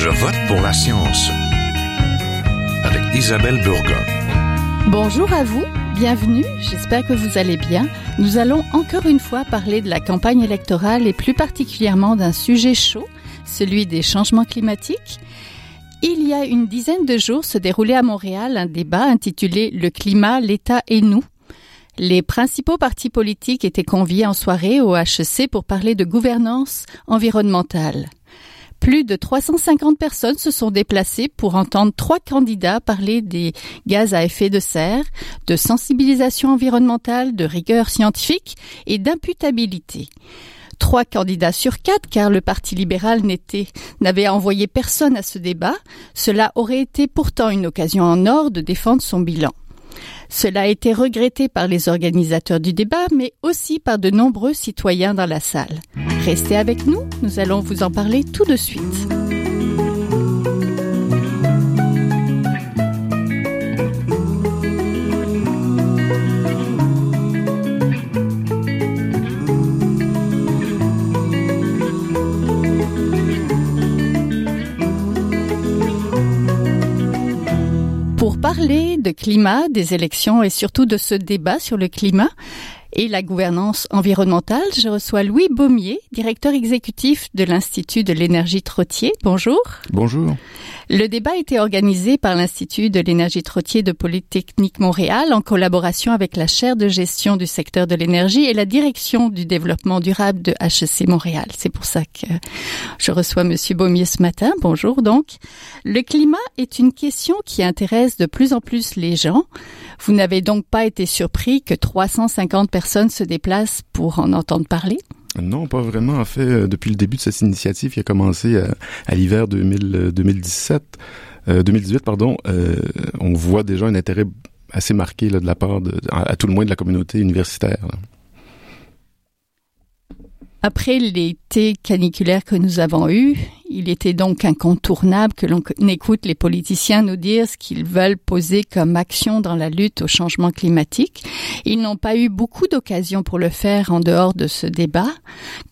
Je vote pour la science avec Isabelle Burgon. Bonjour à vous, bienvenue, j'espère que vous allez bien. Nous allons encore une fois parler de la campagne électorale et plus particulièrement d'un sujet chaud, celui des changements climatiques. Il y a une dizaine de jours se déroulait à Montréal un débat intitulé Le climat, l'État et nous. Les principaux partis politiques étaient conviés en soirée au HEC pour parler de gouvernance environnementale. Plus de 350 personnes se sont déplacées pour entendre trois candidats parler des gaz à effet de serre, de sensibilisation environnementale, de rigueur scientifique et d'imputabilité. Trois candidats sur quatre, car le Parti libéral n'avait envoyé personne à ce débat. Cela aurait été pourtant une occasion en or de défendre son bilan. Cela a été regretté par les organisateurs du débat, mais aussi par de nombreux citoyens dans la salle. Restez avec nous, nous allons vous en parler tout de suite. De climat, des élections et surtout de ce débat sur le climat, et la gouvernance environnementale, je reçois Louis Baumier, directeur exécutif de l'Institut de l'énergie Trottier. Bonjour. Bonjour. Le débat a été organisé par l'Institut de l'énergie Trottier de Polytechnique Montréal en collaboration avec la chaire de gestion du secteur de l'énergie et la direction du développement durable de HEC Montréal. C'est pour ça que je reçois Monsieur Baumier ce matin. Bonjour donc. Le climat est une question qui intéresse de plus en plus les gens. Vous n'avez donc pas été surpris que 350 personnes se déplacent pour en entendre parler? Non, pas vraiment. En fait, euh, depuis le début de cette initiative qui a commencé à, à l'hiver 2017, euh, 2018, pardon, euh, on voit déjà un intérêt assez marqué là, de la part, de, à, à, tout le moins, de la communauté universitaire. Là. Après l'été caniculaire que nous avons eu, il était donc incontournable que l'on écoute les politiciens nous dire ce qu'ils veulent poser comme action dans la lutte au changement climatique. Ils n'ont pas eu beaucoup d'occasions pour le faire en dehors de ce débat.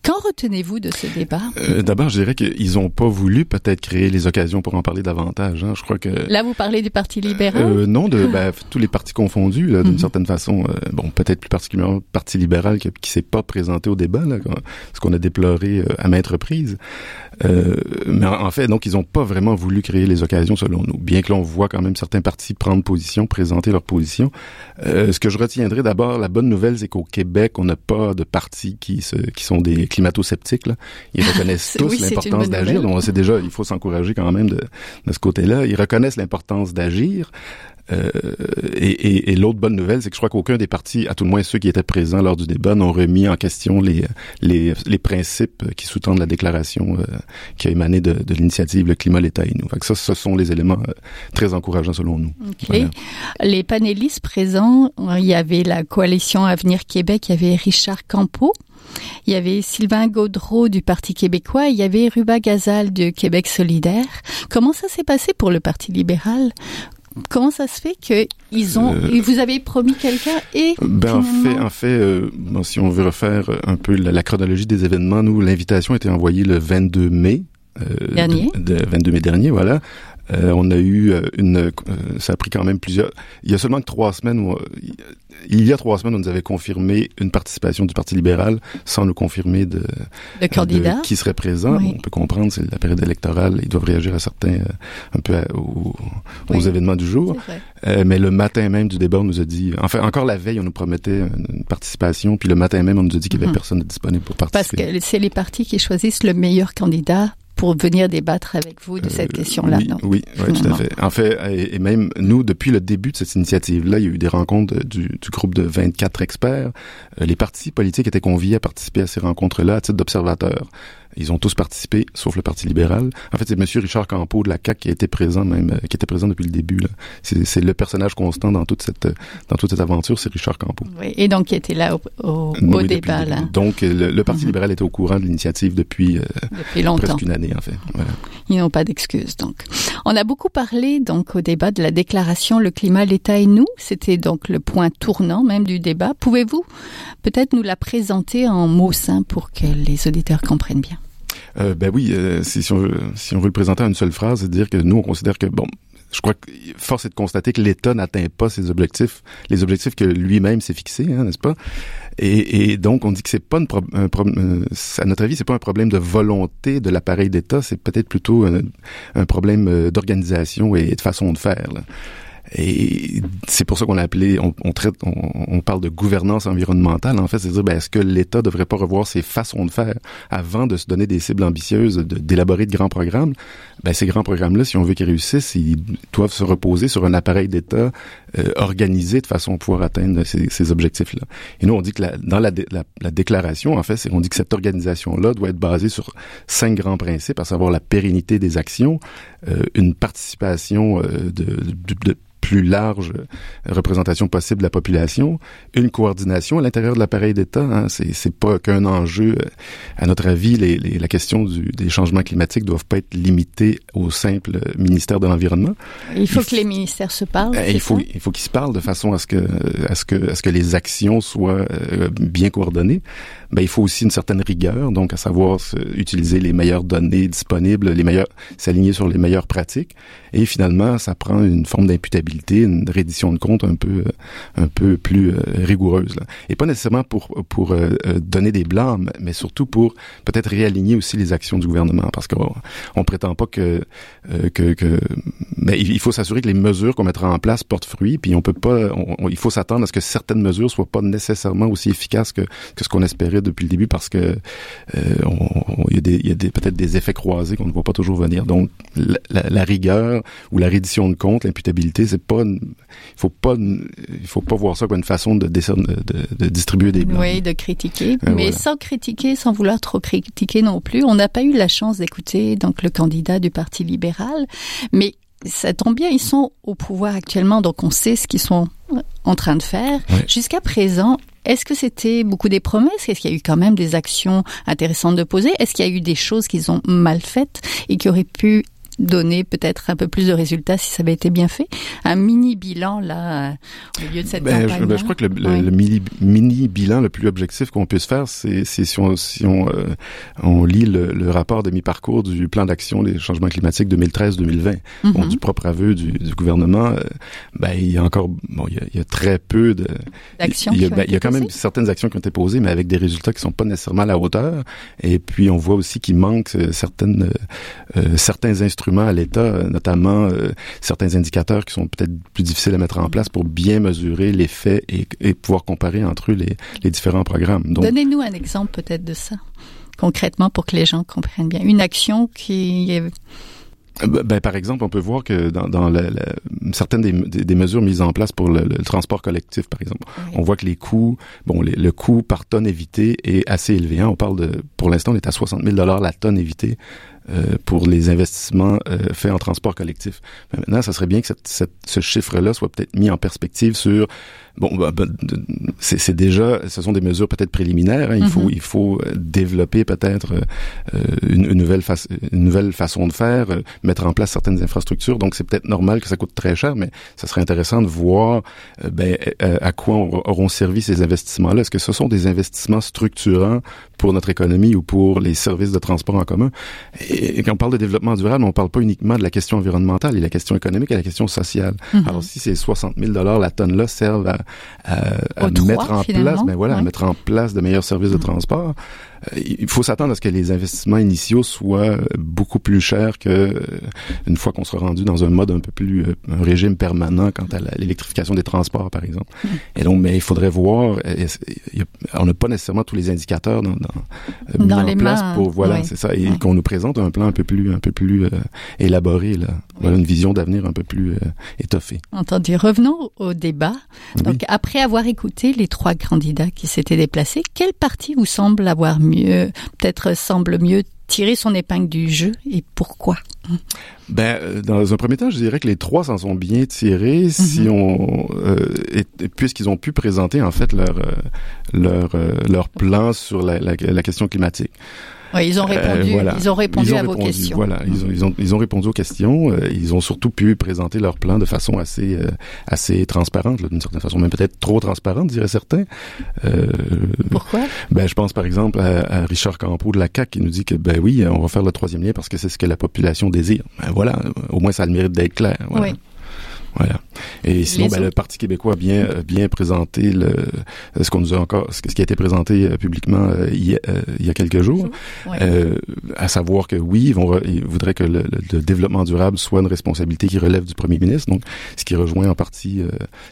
Qu'en retenez-vous de ce débat? Euh, D'abord, je dirais qu'ils n'ont pas voulu peut-être créer les occasions pour en parler davantage. Hein. Je crois que là, vous parlez du Parti libéral? Euh, non, de ben, tous les partis confondus, d'une mm -hmm. certaine façon. Euh, bon, peut-être plus particulièrement le Parti libéral qui, qui s'est pas présenté au débat, là, ce qu'on a déploré euh, à maintes reprises. Euh, mais en fait, donc, ils n'ont pas vraiment voulu créer les occasions, selon nous. Bien que l'on voit quand même certains partis prendre position, présenter leur position. Euh, ce que je retiendrai d'abord, la bonne nouvelle, c'est qu'au Québec, on n'a pas de partis qui, se, qui sont des climato-sceptiques. Ils reconnaissent tous oui, l'importance d'agir. Donc, c'est déjà, il faut s'encourager quand même de, de ce côté-là. Ils reconnaissent l'importance d'agir. Euh, et, et, et l'autre bonne nouvelle, c'est que je crois qu'aucun des partis, à tout le moins ceux qui étaient présents lors du débat, n'ont remis en question les, les, les principes qui sous-tendent la déclaration euh, qui a émané de, de l'initiative Le climat, l'État et nous. Fait que ça, ce sont les éléments euh, très encourageants selon nous. Okay. Voilà. Les panélistes présents, il y avait la coalition Avenir Québec, il y avait Richard Campeau, il y avait Sylvain Gaudreau du Parti québécois, il y avait Ruba Gazal du Québec solidaire. Comment ça s'est passé pour le Parti libéral comment ça se fait que ils ont euh, vous avez promis quelqu'un et ben finalement... en fait en fait euh, bon, si on veut refaire un peu la, la chronologie des événements nous l'invitation a été envoyée le 22 mai euh, dernier. de, de 22 mai dernier voilà euh, on a eu une, euh, ça a pris quand même plusieurs. Il y a seulement que trois semaines où, il y a trois semaines, on nous avait confirmé une participation du Parti libéral sans nous confirmer de, de candidat de qui serait présent. Oui. On peut comprendre, c'est la période électorale, ils doivent réagir à certains, euh, un peu à, aux, oui. aux, événements du jour. Euh, mais le matin même du débat, on nous a dit, enfin encore la veille, on nous promettait une participation, puis le matin même, on nous a dit qu'il n'y avait -hmm. personne disponible pour participer. Parce que c'est les partis qui choisissent le meilleur candidat pour venir débattre avec vous de cette euh, question-là. Oui, oui, tout à fait. En fait, et, même nous, depuis le début de cette initiative-là, il y a eu des rencontres du, du groupe de 24 experts. Euh, les partis politiques étaient conviés à participer à ces rencontres-là à titre d'observateurs. Ils ont tous participé, sauf le Parti libéral. En fait, c'est Monsieur Richard Campeau de la CAQ qui a été présent même, qui était présent depuis le début. C'est le personnage constant dans toute cette dans toute cette aventure, c'est Richard Campeau. Oui, et donc qui était là au, au, oui, au débat là. Donc le, le Parti -hmm. libéral était au courant de l'initiative depuis, euh, depuis longtemps. presque une année en fait. Voilà. Ils n'ont pas d'excuses donc. On a beaucoup parlé donc au débat de la déclaration le climat, l'État et nous. C'était donc le point tournant même du débat. Pouvez-vous peut-être nous la présenter en mots simples pour que les auditeurs comprennent bien? Euh, ben oui, euh, si, si, on veut, si on veut le présenter en une seule phrase, c'est dire que nous, on considère que, bon, je crois que force est de constater que l'État n'atteint pas ses objectifs, les objectifs que lui-même s'est fixés, hein, n'est-ce pas? Et, et, donc, on dit que c'est pas une pro un problème, euh, à notre avis, c'est pas un problème de volonté de l'appareil d'État, c'est peut-être plutôt un, un problème euh, d'organisation et de façon de faire. Là. Et c'est pour ça qu'on l'a appelé, on, on traite, on, on, parle de gouvernance environnementale. En fait, c'est dire, ben, est-ce que l'État devrait pas revoir ses façons de faire avant de se donner des cibles ambitieuses, d'élaborer de, grands programmes? Ben, ces grands programmes-là, si on veut qu'ils réussissent, ils doivent se reposer sur un appareil d'État euh, organisé de façon à pouvoir atteindre ces, ces objectifs-là. Et nous, on dit que la, dans la, la, la, déclaration, en fait, on dit que cette organisation-là doit être basée sur cinq grands principes, à savoir la pérennité des actions, euh, une participation euh, de, de, de plus large représentation possible de la population, une coordination à l'intérieur de l'appareil d'État. Hein, c'est c'est pas qu'un enjeu. À notre avis, les, les, la question du, des changements climatiques doivent pas être limitées au simple ministère de l'environnement. Il faut il que les ministères se parlent. Euh, il faut il faut qu'ils se parlent de façon à ce que à ce que à ce que les actions soient euh, bien coordonnées. Ben, il faut aussi une certaine rigueur, donc à savoir utiliser les meilleures données disponibles, les meilleurs s'aligner sur les meilleures pratiques. Et finalement, ça prend une forme d'imputabilité, une reddition de compte un peu un peu plus euh, rigoureuse. Là. Et pas nécessairement pour pour euh, donner des blâmes, mais surtout pour peut-être réaligner aussi les actions du gouvernement, parce qu'on on prétend pas que euh, que, que mais il faut s'assurer que les mesures qu'on mettra en place portent fruit, puis on peut pas, on, il faut s'attendre à ce que certaines mesures soient pas nécessairement aussi efficaces que que ce qu'on espérait depuis le début, parce que euh, on, il y a, des, des, peut-être des effets croisés qu'on ne voit pas toujours venir. Donc la, la, la rigueur ou la reddition de compte, l'imputabilité, c'est pas, il faut pas, il faut pas voir ça comme une façon de, de, de, de distribuer des blancs. Oui, de critiquer, euh, mais voilà. sans critiquer, sans vouloir trop critiquer non plus. On n'a pas eu la chance d'écouter donc le candidat du Parti libéral, mais ça tombe bien, ils sont au pouvoir actuellement, donc on sait ce qu'ils sont en train de faire. Jusqu'à présent, est-ce que c'était beaucoup des promesses? Est-ce qu'il y a eu quand même des actions intéressantes de poser? Est-ce qu'il y a eu des choses qu'ils ont mal faites et qui auraient pu donner peut-être un peu plus de résultats si ça avait été bien fait. Un mini bilan là au milieu de cette ben, campagne. Je, ben, je crois que le, le, le mini, mini, bilan le plus objectif qu'on puisse faire, c'est si on si on, euh, on lit le, le rapport de mi-parcours du plan d'action des changements climatiques 2013-2020, mm -hmm. bon, du propre aveu du, du gouvernement, euh, ben il y a encore bon il y a, il y a très peu de d'actions. Il y a, ben, il y a quand même certaines actions qui ont été posées, mais avec des résultats qui sont pas nécessairement à la hauteur. Et puis on voit aussi qu'il manque euh, certaines euh, certains instruments à l'État, notamment euh, certains indicateurs qui sont peut-être plus difficiles à mettre en place pour bien mesurer l'effet et, et, pouvoir comparer entre eux les, les différents programmes. Donnez-nous un exemple peut-être de ça, concrètement, pour que les gens comprennent bien. Une action qui est ben, par exemple, on peut voir que dans, dans la, la, certaines des, des, des, mesures mises en place pour le, le transport collectif, par exemple, oui. on voit que les coûts, bon, les, le coût par tonne évitée est assez élevé. Hein. On parle de, pour l'instant, on est à 60 000 dollars la tonne évitée euh, pour les investissements euh, faits en transport collectif. Mais maintenant, ça serait bien que cette, cette, ce chiffre-là soit peut-être mis en perspective sur bon, ben, ben, c'est déjà, ce sont des mesures peut-être préliminaires. Hein. Il mm -hmm. faut, il faut développer peut-être euh, une, une, nouvelle une nouvelle façon de faire, euh, mettre en place certaines infrastructures. Donc, c'est peut-être normal que ça coûte très cher, mais ça serait intéressant de voir euh, ben, à quoi auront servi ces investissements-là. Est-ce que ce sont des investissements structurants pour notre économie ou pour les services de transport en commun? Et, et quand on parle de développement durable, on ne parle pas uniquement de la question environnementale, il y a la question économique et la question sociale. Mm -hmm. Alors, si ces 60 000 dollars la tonne-là servent à à, à mettre en place, mais voilà, ouais. à mettre en place de meilleurs services de transport. Euh, il faut s'attendre à ce que les investissements initiaux soient beaucoup plus chers que euh, une fois qu'on sera rendu dans un mode un peu plus euh, un régime permanent quant à l'électrification des transports par exemple. Mmh. Et donc mais il faudrait voir on n'a pas nécessairement tous les indicateurs dans, dans, dans mis les en place mains, pour voilà, c'est ça et qu'on nous présente un plan un peu plus un peu plus euh, élaboré là. Voilà une vision d'avenir un peu plus euh, étoffée. Entendu. Revenons au débat. Donc oui. après avoir écouté les trois candidats qui s'étaient déplacés, quel parti vous semble avoir mieux, peut-être semble mieux tirer son épingle du jeu et pourquoi? Ben, euh, dans un premier temps, je dirais que les trois s'en sont bien tirés mm -hmm. si on, euh, puisqu'ils ont pu présenter en fait leur euh, leur leur plan sur la, la, la question climatique. Oui, ils ont répondu, ils ont répondu à vos questions. Voilà, ils ont, ils ont, ils ont répondu aux questions. ils ont surtout pu présenter leur plan de façon assez, assez transparente, d'une certaine façon, même peut-être trop transparente, diraient certains. Pourquoi? Ben, je pense par exemple à, Richard Campeau de la CAC qui nous dit que ben oui, on va faire le troisième lien parce que c'est ce que la population désire. Ben voilà, au moins ça a le mérite d'être clair. Voilà. Oui. Voilà. Et sinon, ben, le Parti québécois a bien, euh, bien présenté le, ce qu'on nous a encore, ce qui a été présenté euh, publiquement euh, il, y a, quelques jours, à savoir que oui, ils, vont, ils voudraient que le, développement durable soit une responsabilité qui relève du premier ministre. Donc, ce qui rejoint en partie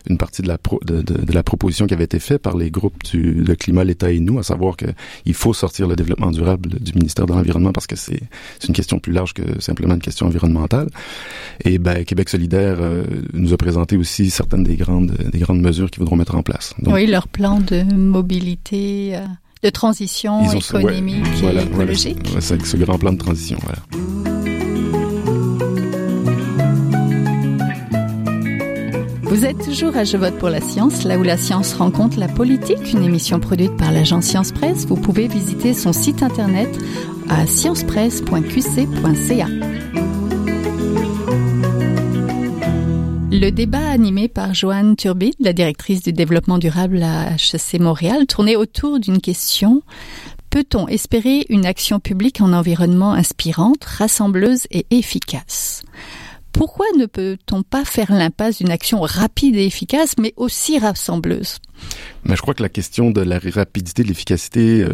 une partie de la, de, de, la proposition qui avait été faite par les groupes du le climat, l'État et nous, à savoir que il faut sortir le développement durable du ministère de l'environnement parce que c'est une question plus large que simplement une question environnementale. Et ben, Québec solidaire nous a présenté aussi certaines des grandes, des grandes mesures qu'ils voudront mettre en place. oui, leur plan de mobilité, euh, de transition économique et écologique. Voilà, ce grand plan de transition, voilà. Vous êtes toujours à Je vote pour la science, là où la science rencontre la politique, une émission produite par l'agence Science Presse. Vous pouvez visiter son site internet à sciencepresse.qc.ca. Le débat animé par Joanne Turbide, la directrice du développement durable à HEC Montréal, tournait autour d'une question. Peut-on espérer une action publique en environnement inspirante, rassembleuse et efficace? Pourquoi ne peut-on pas faire l'impasse d'une action rapide et efficace, mais aussi rassembleuse? Mais je crois que la question de la rapidité, de l'efficacité, euh,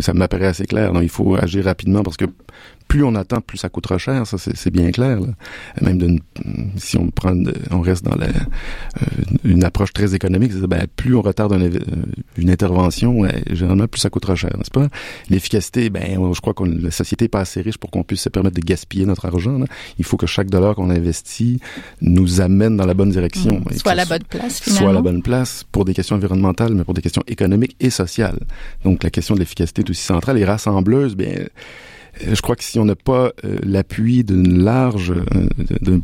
ça m'apparaît assez clair. Non, il faut agir rapidement parce que plus on attend, plus ça coûtera cher. Ça, c'est bien clair. Là. Même si on prend, on reste dans la, euh, une approche très économique, ben, plus on retarde une, intervention, généralement plus ça coûtera cher, n'est-ce pas? L'efficacité, ben, je crois que la société n'est pas assez riche pour qu'on puisse se permettre de gaspiller notre argent. Il faut que chaque dollar qu'on investit nous amène dans la bonne direction. Mmh. Soit à la bonne place, finalement. Soit à la bonne place pour des questions environnementales, mais pour des questions économiques et sociales. Donc la question de l'efficacité est aussi centrale et rassembleuse. Bien, euh, je crois que si on n'a pas euh, l'appui d'une large, euh,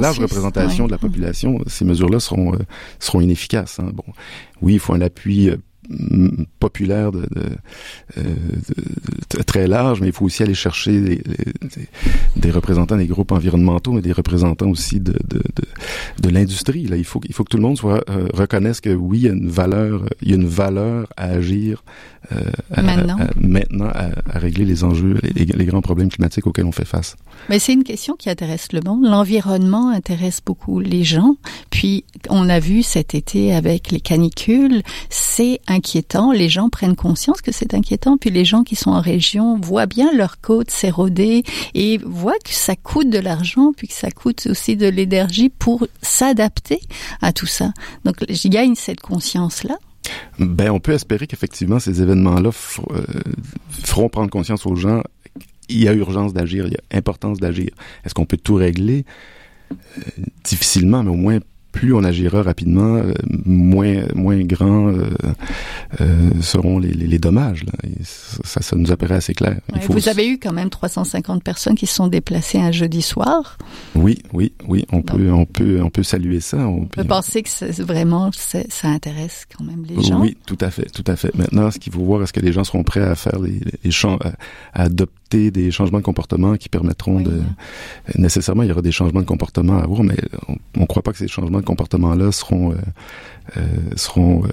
large représentation de la population, ces mesures-là seront seront inefficaces. Hein. Bon, oui, il faut un appui populaire de, de, de, très large, mais il faut aussi aller chercher des, des, représentants des groupes environnementaux, mais des représentants aussi de, de, l'industrie. Là, il faut, il faut que tout le monde soit euh, reconnaisse que oui, il y a une valeur, il y a une valeur à agir euh, maintenant, à, maintenant à, régler les enjeux, les, les, grands problèmes climatiques auxquels on fait face. Mais c'est une question qui intéresse le monde. L'environnement intéresse beaucoup les gens. Puis on a vu cet été avec les canicules, c'est inquiétant. Les gens prennent conscience que c'est inquiétant. Puis les gens qui sont en région voient bien leur côte s'éroder et voient que ça coûte de l'argent, puis que ça coûte aussi de l'énergie pour s'adapter à tout ça. Donc, j'y gagne cette conscience-là. Ben, on peut espérer qu'effectivement ces événements-là euh, feront prendre conscience aux gens. Il y a urgence d'agir, il y a importance d'agir. Est-ce qu'on peut tout régler? Euh, difficilement, mais au moins plus on agira rapidement, euh, moins moins grands euh, euh, seront les, les, dommages. Là. ça, ça nous apparaît assez clair. vous avez eu quand même 350 personnes qui se sont déplacées un jeudi soir. Oui, oui, oui. On peut on peut on peut saluer ça. On peut penser que vraiment ça intéresse quand même les gens. Oui, tout à fait, tout à fait. Maintenant, ce qu'il faut voir, est-ce que les gens seront prêts à faire les, les champs, à, adopter des changements de comportement qui permettront de nécessairement il y aura des changements de comportement à avoir, mais on ne croit pas que ces changements comportements-là seront euh, euh, seront euh,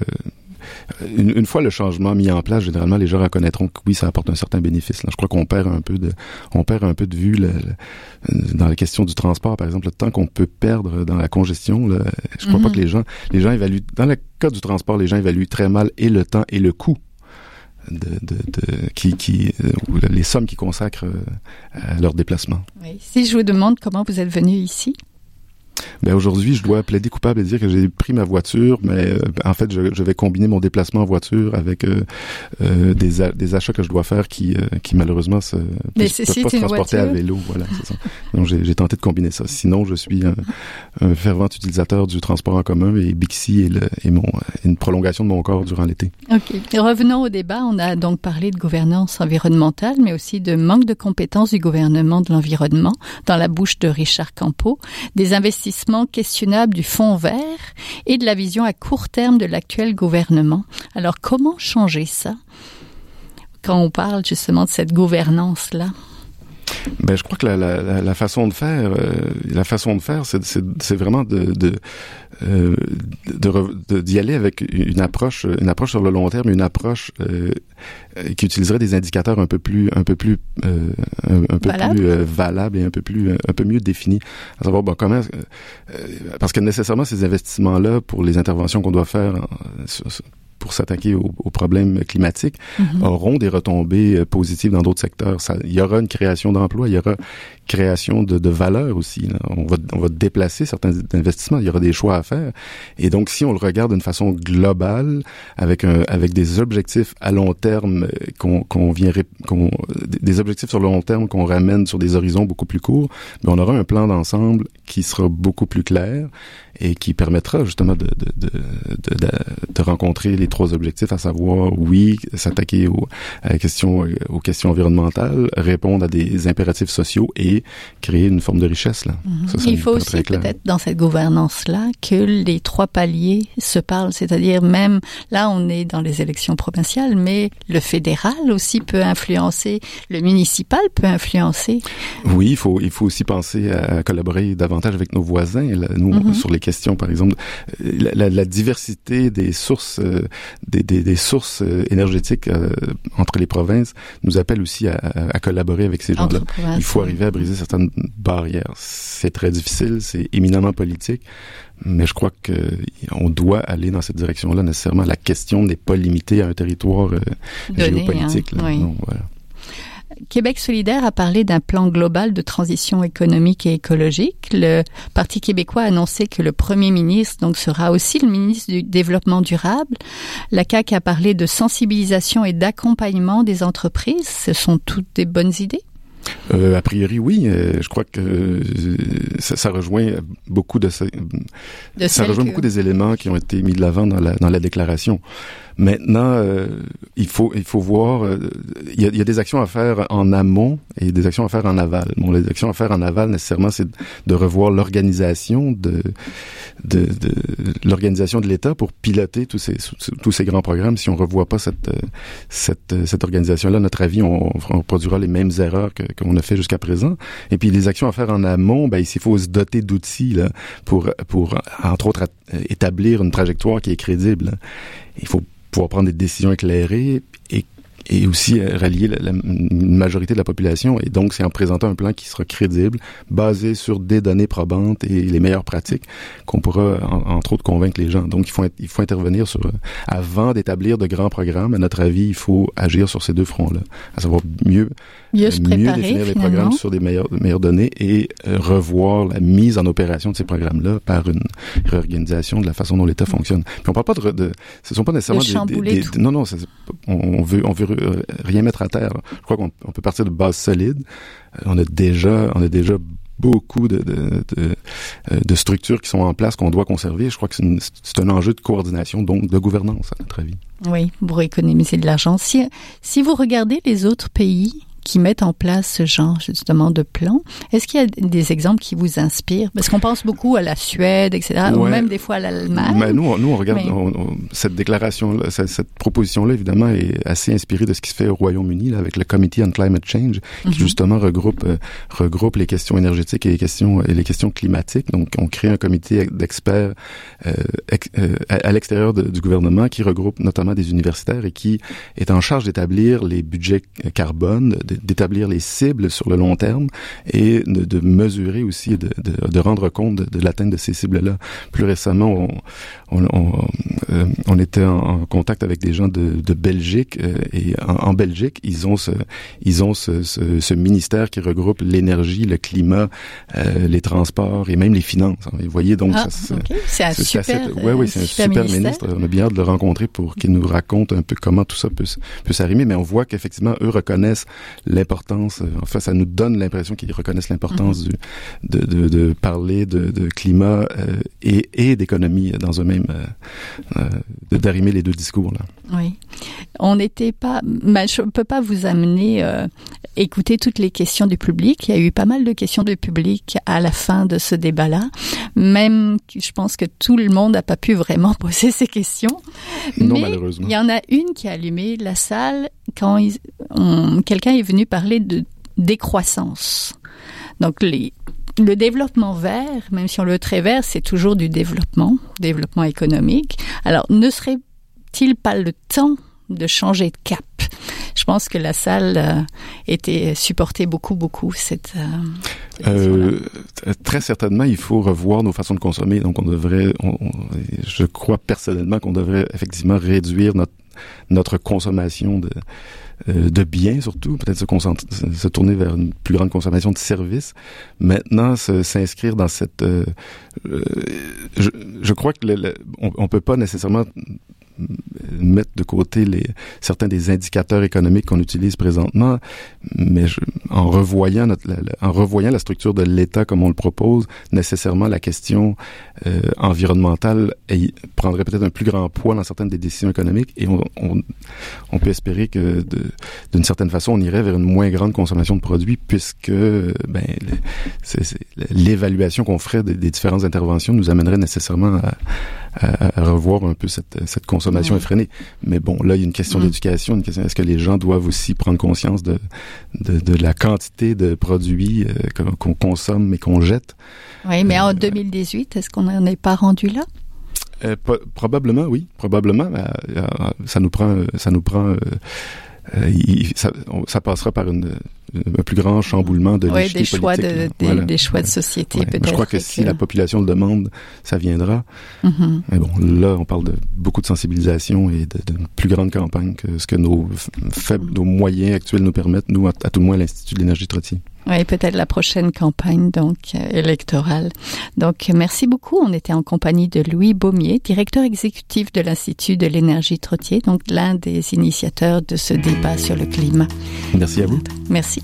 une, une, fois le changement mis en place, généralement les gens reconnaîtront que oui, ça apporte un certain bénéfice. Là. Je crois qu'on perd un peu de, on perd un peu de vue le, dans la question du transport, par exemple, le temps qu'on peut perdre dans la congestion. Là, je crois pas mhm. que les gens, les gens évaluent. Dans le cas du transport, les gens évaluent très mal et le temps et le coût de, de, de, qui, qui les sommes qu'ils consacrent à leur déplacement. Oui. Si je vous demande comment vous êtes venu ici, ben aujourd'hui, je dois plaider coupable et dire que j'ai pris ma voiture, mais euh, en fait, je, je, vais combiner mon déplacement en voiture avec euh, euh des, des, achats que je dois faire qui, euh, qui malheureusement se mais peuvent, pas se transporter à vélo. Voilà, ça. Donc j'ai tenté de combiner ça. Sinon, je suis un, un, fervent utilisateur du transport en commun et Bixi est, le, est mon une prolongation de mon corps durant l'été. Ok. revenons au débat. On a donc parlé de gouvernance environnementale, mais aussi de manque de compétences du gouvernement de l'environnement dans la bouche de Richard Campeau, des investissements questionnable du fonds vert et de la vision à court terme de l'actuel gouvernement. Alors comment changer ça quand on parle justement de cette gouvernance-là? Ben, je crois que la, façon de faire, euh, la façon de faire, c'est vraiment de euh, d'y aller avec une approche, une approche sur le long terme, une approche euh, qui utiliserait des indicateurs un peu plus, un peu plus, euh, un, peu Valable. plus euh, valables et un peu plus, un peu mieux définis. À savoir, bon, comment, parce que nécessairement ces investissements-là pour les interventions qu'on doit faire sur, pour s'attaquer aux, aux, problèmes climatiques Mhm. mm -hmm. auront des retombées euh, positives dans d'autres secteurs. Ça, il y aura une création d'emplois, il y aura création de, de valeur aussi. Là. On, va, on va déplacer certains investissements, il y aura des choix à faire. Et donc, si on le regarde d'une façon globale, avec, un, avec des objectifs à long terme, qu'on qu vient, qu des objectifs sur le long terme qu'on ramène sur des horizons beaucoup plus courts, mais on aura un plan d'ensemble qui sera beaucoup plus clair et qui permettra justement de, de, de, de, de rencontrer les trois objectifs, à savoir, oui, s'attaquer aux, questions, aux questions environnementales, répondre à des impératifs sociaux et créer une forme de richesse. Là. Mm -hmm. ça, ça Il faut aussi peut-être dans cette gouvernance-là que les trois paliers se parlent, c'est-à-dire même là on est dans les élections provinciales, mais le fédéral aussi peut influencer, le municipal peut influencer. Oui, il faut il faut aussi penser à collaborer davantage avec nos voisins. Là, nous mm -hmm. sur les questions, par exemple, la, la, la diversité des sources euh, des, des, des, sources énergétiques euh, entre les provinces nous appelle aussi à, à collaborer avec ces gens-là. Il faut arriver à briser certaines barrières. C'est très difficile, c'est éminemment politique, mais je crois que on doit aller dans cette direction-là nécessairement. La question n'est pas limitée à un territoire euh, Donné, géopolitique. Hein, là. oui. Non, voilà. Québec solidaire a parlé d'un plan global de transition économique et écologique. Le Parti québécois a annoncé que le premier ministre donc sera aussi le ministre du développement durable. La CAQ a parlé de sensibilisation et d'accompagnement des entreprises. Ce sont toutes des bonnes idées? Euh, a priori, oui. Euh, je crois que euh, ça, ça, rejoint beaucoup de, ça, de ça rejoint que... beaucoup des éléments qui ont été mis de l'avant dans la, dans la déclaration. Maintenant, euh, il faut il faut voir. Il y, a, il y, a, des actions à faire en amont et des actions à faire en aval. Bon, les actions à faire en aval nécessairement, c'est de revoir l'organisation de de, l'organisation de l'État pour piloter tous ces tous ces grands programmes. Si on revoit pas cette cette cette organisation-là, notre avis, on, on produira les mêmes erreurs que qu'on a fait jusqu'à présent. Et puis les actions à faire en amont, ben il faut se doter d'outils pour pour entre autres établir une trajectoire qui est crédible. Il faut pouvoir prendre des décisions éclairées et et aussi rallier la, la, une majorité de la population. Et donc, c'est en présentant un plan qui sera crédible, basé sur des données probantes et les meilleures pratiques, qu'on pourra, en, entre autres, convaincre les gens. Donc, il faut, il faut intervenir sur, avant d'établir de grands programmes, à notre avis, il faut agir sur ces deux fronts-là, à savoir mieux, mieux, se préparer, mieux définir les programmes sur des meilleures, meilleures données et euh, revoir la mise en opération de ces programmes-là par une réorganisation de la façon dont l'État fonctionne. Puis on parle pas de, de ce sont pas nécessairement de des, des, des, non non, on, on veut on veut rien mettre à terre. Je crois qu'on peut partir de bases solides. On a déjà, on a déjà beaucoup de, de, structures qui sont en place qu'on doit conserver. Je crois que c'est un enjeu de coordination, donc de gouvernance, à notre avis. Oui, pour économiser de l'argent. Si vous regardez les autres pays qui mettent en place ce genre justement de plan. Est-ce qu'il y a des exemples qui vous inspirent? Parce qu'on pense beaucoup à la Suède, etc., ouais. ou même des fois à l'Allemagne. Mais nous, nous, on regarde Mais... on, on, cette déclaration, cette, cette proposition-là, évidemment, est assez inspirée de ce qui se fait au Royaume-Uni avec le Committee on Climate Change, qui mm -hmm. justement regroupe euh, regroupe les questions énergétiques et les questions et les questions climatiques. Donc, on crée un comité d'experts euh, euh, à, à l'extérieur du gouvernement qui regroupe notamment des universitaires et qui est en charge d'établir les budgets carbone, d'établir les cibles sur le long terme et de, mesurer aussi, de, de, de, rendre compte de, l'atteinte de ces cibles-là. Plus récemment, on, on, on, euh, on était en, contact avec des gens de, Belgique euh, et en, en, Belgique, ils ont ce, ils ont ce, ce, ce ministère qui regroupe l'énergie, le climat, euh, les transports et même les finances. Vous voyez donc, ah, ça, okay. c'est un super, assez, ouais, oui, c'est un super, super ministre. On a bien hâte de le rencontrer pour qu'il nous raconte un peu comment tout ça peut, peut s'arrimer. Mais on voit qu'effectivement, eux reconnaissent l'importance. Euh, en fait, ça nous donne l'impression qu'ils reconnaissent l'importance mm-hmm. du de, de, de, parler de, de climat euh, et, et d'économie dans un même euh, d'arrimer les deux discours là. Oui, on n'était pas. Je ne peux pas vous amener écouter toutes les questions du public. Il y a eu pas mal de questions du public à la fin de ce débat-là. Même, je pense que tout le monde n'a pas pu vraiment poser ces questions. Non, malheureusement. Il y en a une qui a allumé la salle quand quelqu'un est venu parler de décroissance. Donc, les, le développement vert, même si on le très vert, c'est toujours du développement, développement économique. Alors, ne serait-il pas le temps de changer de cap? Je pense que la salle euh, était supportait beaucoup, beaucoup cette. Euh, euh, très certainement, il faut revoir nos façons de consommer. Donc, on devrait, je crois personnellement qu'on devrait effectivement réduire notre notre consommation de euh, de biens surtout, peut-être se, se tourner vers une plus grande consommation de services. Maintenant, s'inscrire dans cette, euh, je, je, crois que le, on, on peut pas nécessairement mettre de côté certains des indicateurs économiques qu'on utilise présentement, mais en revoyant la, en revoyant la structure de l'État comme on le propose, nécessairement la question euh, environnementale prendrait peut-être un plus grand poids dans certaines des décisions économiques et on, peut espérer que d'une certaine façon on irait vers une moins grande consommation de produits puisque ben, l'évaluation qu'on ferait des, différentes interventions nous amènerait nécessairement à à, revoir un peu cette, cette consommation effrénée. Mais bon, là, il y a une question mm. d'éducation, une question est-ce que les gens doivent aussi prendre conscience de, de, de la quantité de produits euh, qu'on consomme et qu'on jette? Oui, mais en 2018, euh, est-ce qu'on n'en est pas rendu là? Euh, probablement, oui, probablement. ça nous prend, ça nous prend euh, ça, ça, passera par une, un plus grand chamboulement de oui, des choix de, des, des, choix de société peut-être. Je crois que, si la population le demande, ça viendra. Mm-hmm. Mais bon, là, on parle de beaucoup de sensibilisation et d'une plus grande campagne que ce que nos faibles, nos moyens actuels nous permettent, nous, à, à tout le moins, l'Institut de l'énergie Trottier. Oui, peut-être la prochaine campagne donc euh, électorale. Donc merci beaucoup. On était en compagnie de Louis Baumier, directeur exécutif de l'Institut de l'énergie Trottier, donc l'un des initiateurs de ce débat sur le climat. Merci à vous. Merci.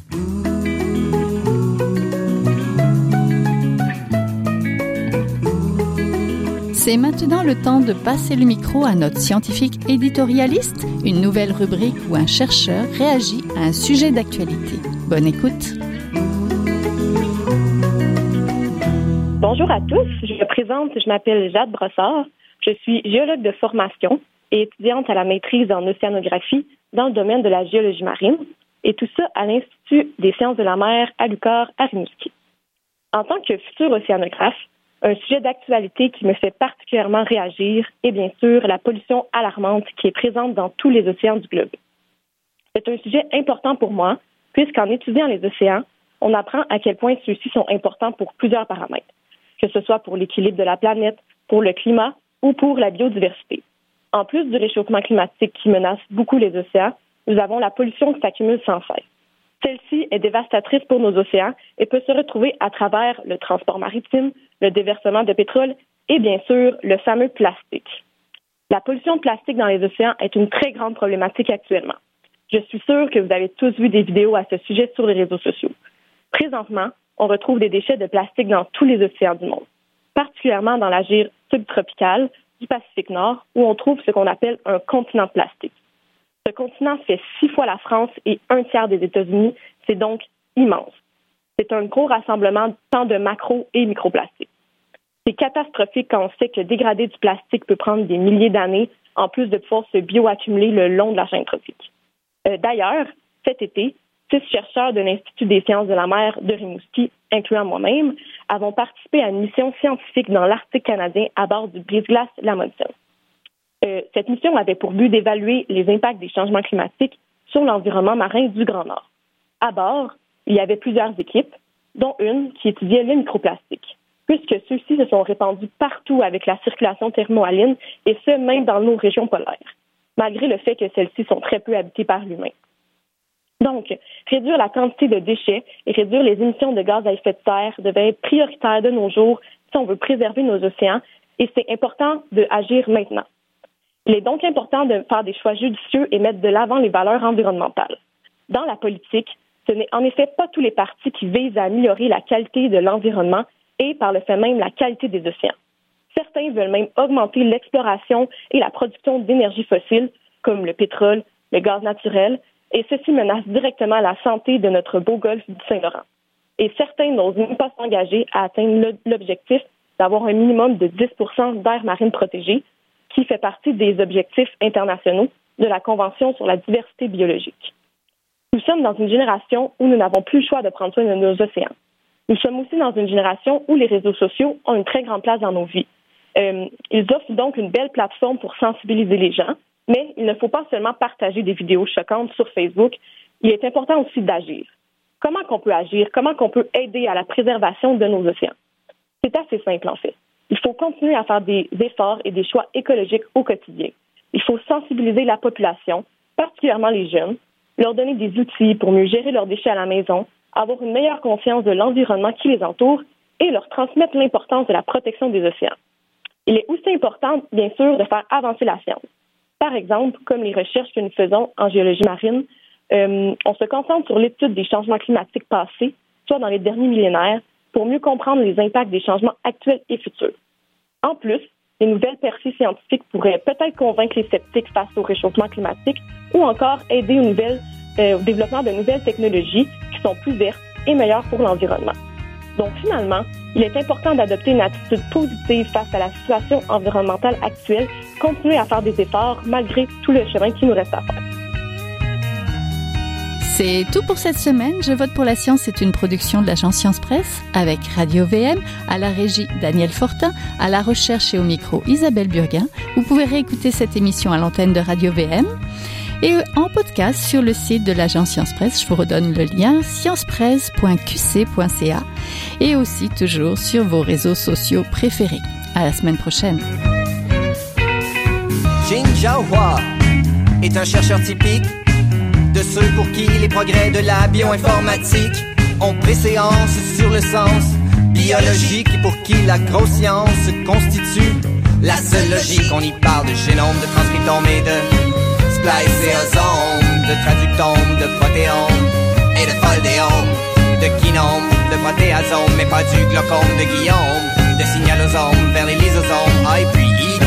C'est maintenant le temps de passer le micro à notre scientifique éditorialiste, une nouvelle rubrique où un chercheur réagit à un sujet d'actualité. Bonne écoute. Bonjour à tous, je me présente, je m'appelle Jade Brossard, je suis géologue de formation et étudiante à la maîtrise en océanographie dans le domaine de la géologie marine, et tout ça à l'Institut des sciences de la mer à Lucar à Rimouski. En tant que futur océanographe, un sujet d'actualité qui me fait particulièrement réagir est bien sûr la pollution alarmante qui est présente dans tous les océans du globe. C'est un sujet important pour moi, puisqu'en étudiant les océans, on apprend à quel point ceux-ci sont importants pour plusieurs paramètres que ce soit pour l'équilibre de la planète, pour le climat ou pour la biodiversité. En plus du réchauffement climatique qui menace beaucoup les océans, nous avons la pollution qui s'accumule sans cesse. Celle-ci est dévastatrice pour nos océans et peut se retrouver à travers le transport maritime, le déversement de pétrole et bien sûr le fameux plastique. La pollution de plastique dans les océans est une très grande problématique actuellement. Je suis sûre que vous avez tous vu des vidéos à ce sujet sur les réseaux sociaux. Présentement, on retrouve des déchets de plastique dans tous les océans du monde, particulièrement dans la gire subtropicale du Pacifique Nord, où on trouve ce qu'on appelle un continent plastique. Ce continent fait six fois la France et un tiers des États-Unis. C'est donc immense. C'est un gros rassemblement tant de macro et microplastiques. C'est catastrophique quand on sait que dégrader du plastique peut prendre des milliers d'années, en plus de pouvoir se bioaccumuler le long de la chaîne tropique. Euh, d'ailleurs, cet été, six chercheurs de l'Institut des sciences de la mer de Rimouski, incluant moi-même, avons participé à une mission scientifique dans l'Arctique canadien à bord du brise-glace. Euh, cette mission avait pour but d'évaluer les impacts des changements climatiques sur l'environnement marin du Grand Nord. À bord, il y avait plusieurs équipes, dont une qui étudiait les microplastiques, puisque ceux-ci se sont répandus partout avec la circulation thermohaline, et ce, même dans nos régions polaires, malgré le fait que celles-ci sont très peu habitées par l'humain. Donc, réduire la quantité de déchets et réduire les émissions de gaz à effet de serre devait être prioritaire de nos jours si on veut préserver nos océans et c'est important d'agir maintenant. Il est donc important de faire des choix judicieux et mettre de l'avant les valeurs environnementales. Dans la politique, Ce n'est en effet pas tous les partis qui visent à améliorer la qualité de l'environnement et par le fait même la qualité des océans. Certains veulent même augmenter l'exploration et la production d'énergie fossile, comme le pétrole, le gaz naturel, et ceci menace directement la santé de notre beau golfe du Saint-Laurent. Et certains n'osent même pas s'engager à atteindre l'objectif d'avoir un minimum de 10% d'air marine protégée, qui fait partie des objectifs internationaux de la Convention sur la diversité biologique. Nous sommes dans une génération où nous n'avons plus le choix de prendre soin de nos océans. Nous sommes aussi dans une génération où les réseaux sociaux ont une très grande place dans nos vies. Euh, ils offrent donc une belle plateforme pour sensibiliser les gens, mais il ne faut pas seulement partager des vidéos choquantes sur Facebook. Il est important aussi d'agir. Comment qu'on peut agir? Comment qu'on peut aider à la préservation de nos océans? C'est assez simple en fait. Il faut continuer à faire des efforts et des choix écologiques au quotidien. Il faut sensibiliser la population, particulièrement les jeunes, leur donner des outils pour mieux gérer leurs déchets à la maison, avoir une meilleure conscience de l'environnement qui les entoure et leur transmettre l'importance de la protection des océans. Il est aussi important, bien sûr, de faire avancer la science. Par exemple, comme les recherches que nous faisons en géologie marine, euh, on se concentre sur l'étude des changements climatiques passés, soit dans les derniers millénaires, pour mieux comprendre les impacts des changements actuels et futurs. En plus, les nouvelles percées scientifiques pourraient peut-être convaincre les sceptiques face au réchauffement climatique ou encore aider euh, au développement de nouvelles technologies qui sont plus vertes et meilleures pour l'environnement. Donc finalement, il est important d'adopter une attitude positive face à la situation environnementale actuelle, continuer à faire des efforts malgré tout le chemin qui nous reste à faire. C'est tout pour cette semaine. Je vote pour la science c'est une production de l'agence Science Presse avec Radio VM, à la régie Daniel Fortin, à la recherche et au micro Isabelle Burguin. Vous pouvez réécouter cette émission à l'antenne de Radio VM et en podcast sur le site de l'agence Science Presse. Je vous redonne le lien sciencepresse.qc.ca et aussi toujours sur vos réseaux sociaux préférés. À la semaine prochaine. Jing Jiahua est un chercheur typique de ceux pour qui les progrès de la bioinformatique ont préséance sur le sens biologique et pour qui la grosse science constitue la seule logique. On y parle de génome, de transcriptome et de spliceosome, de traductome, de protéome et de foldéome, de kinome, de protéasome, mais pas du glaucome de Guillaume, de signalosome vers les lysosomes, et puis E.T.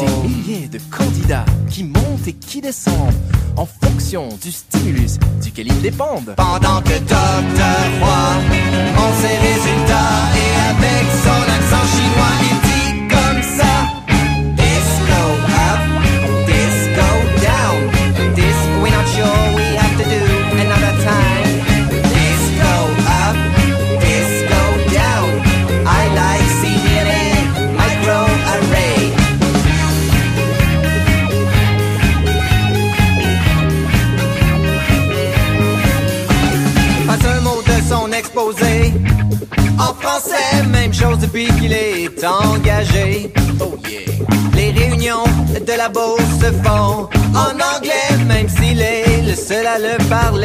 Des milliers de candidats qui montent et qui descendent en fonction du stimulus duquel ils dépendent. Pendant que Dr. Roy en ses résultats et avec son accent chinois, par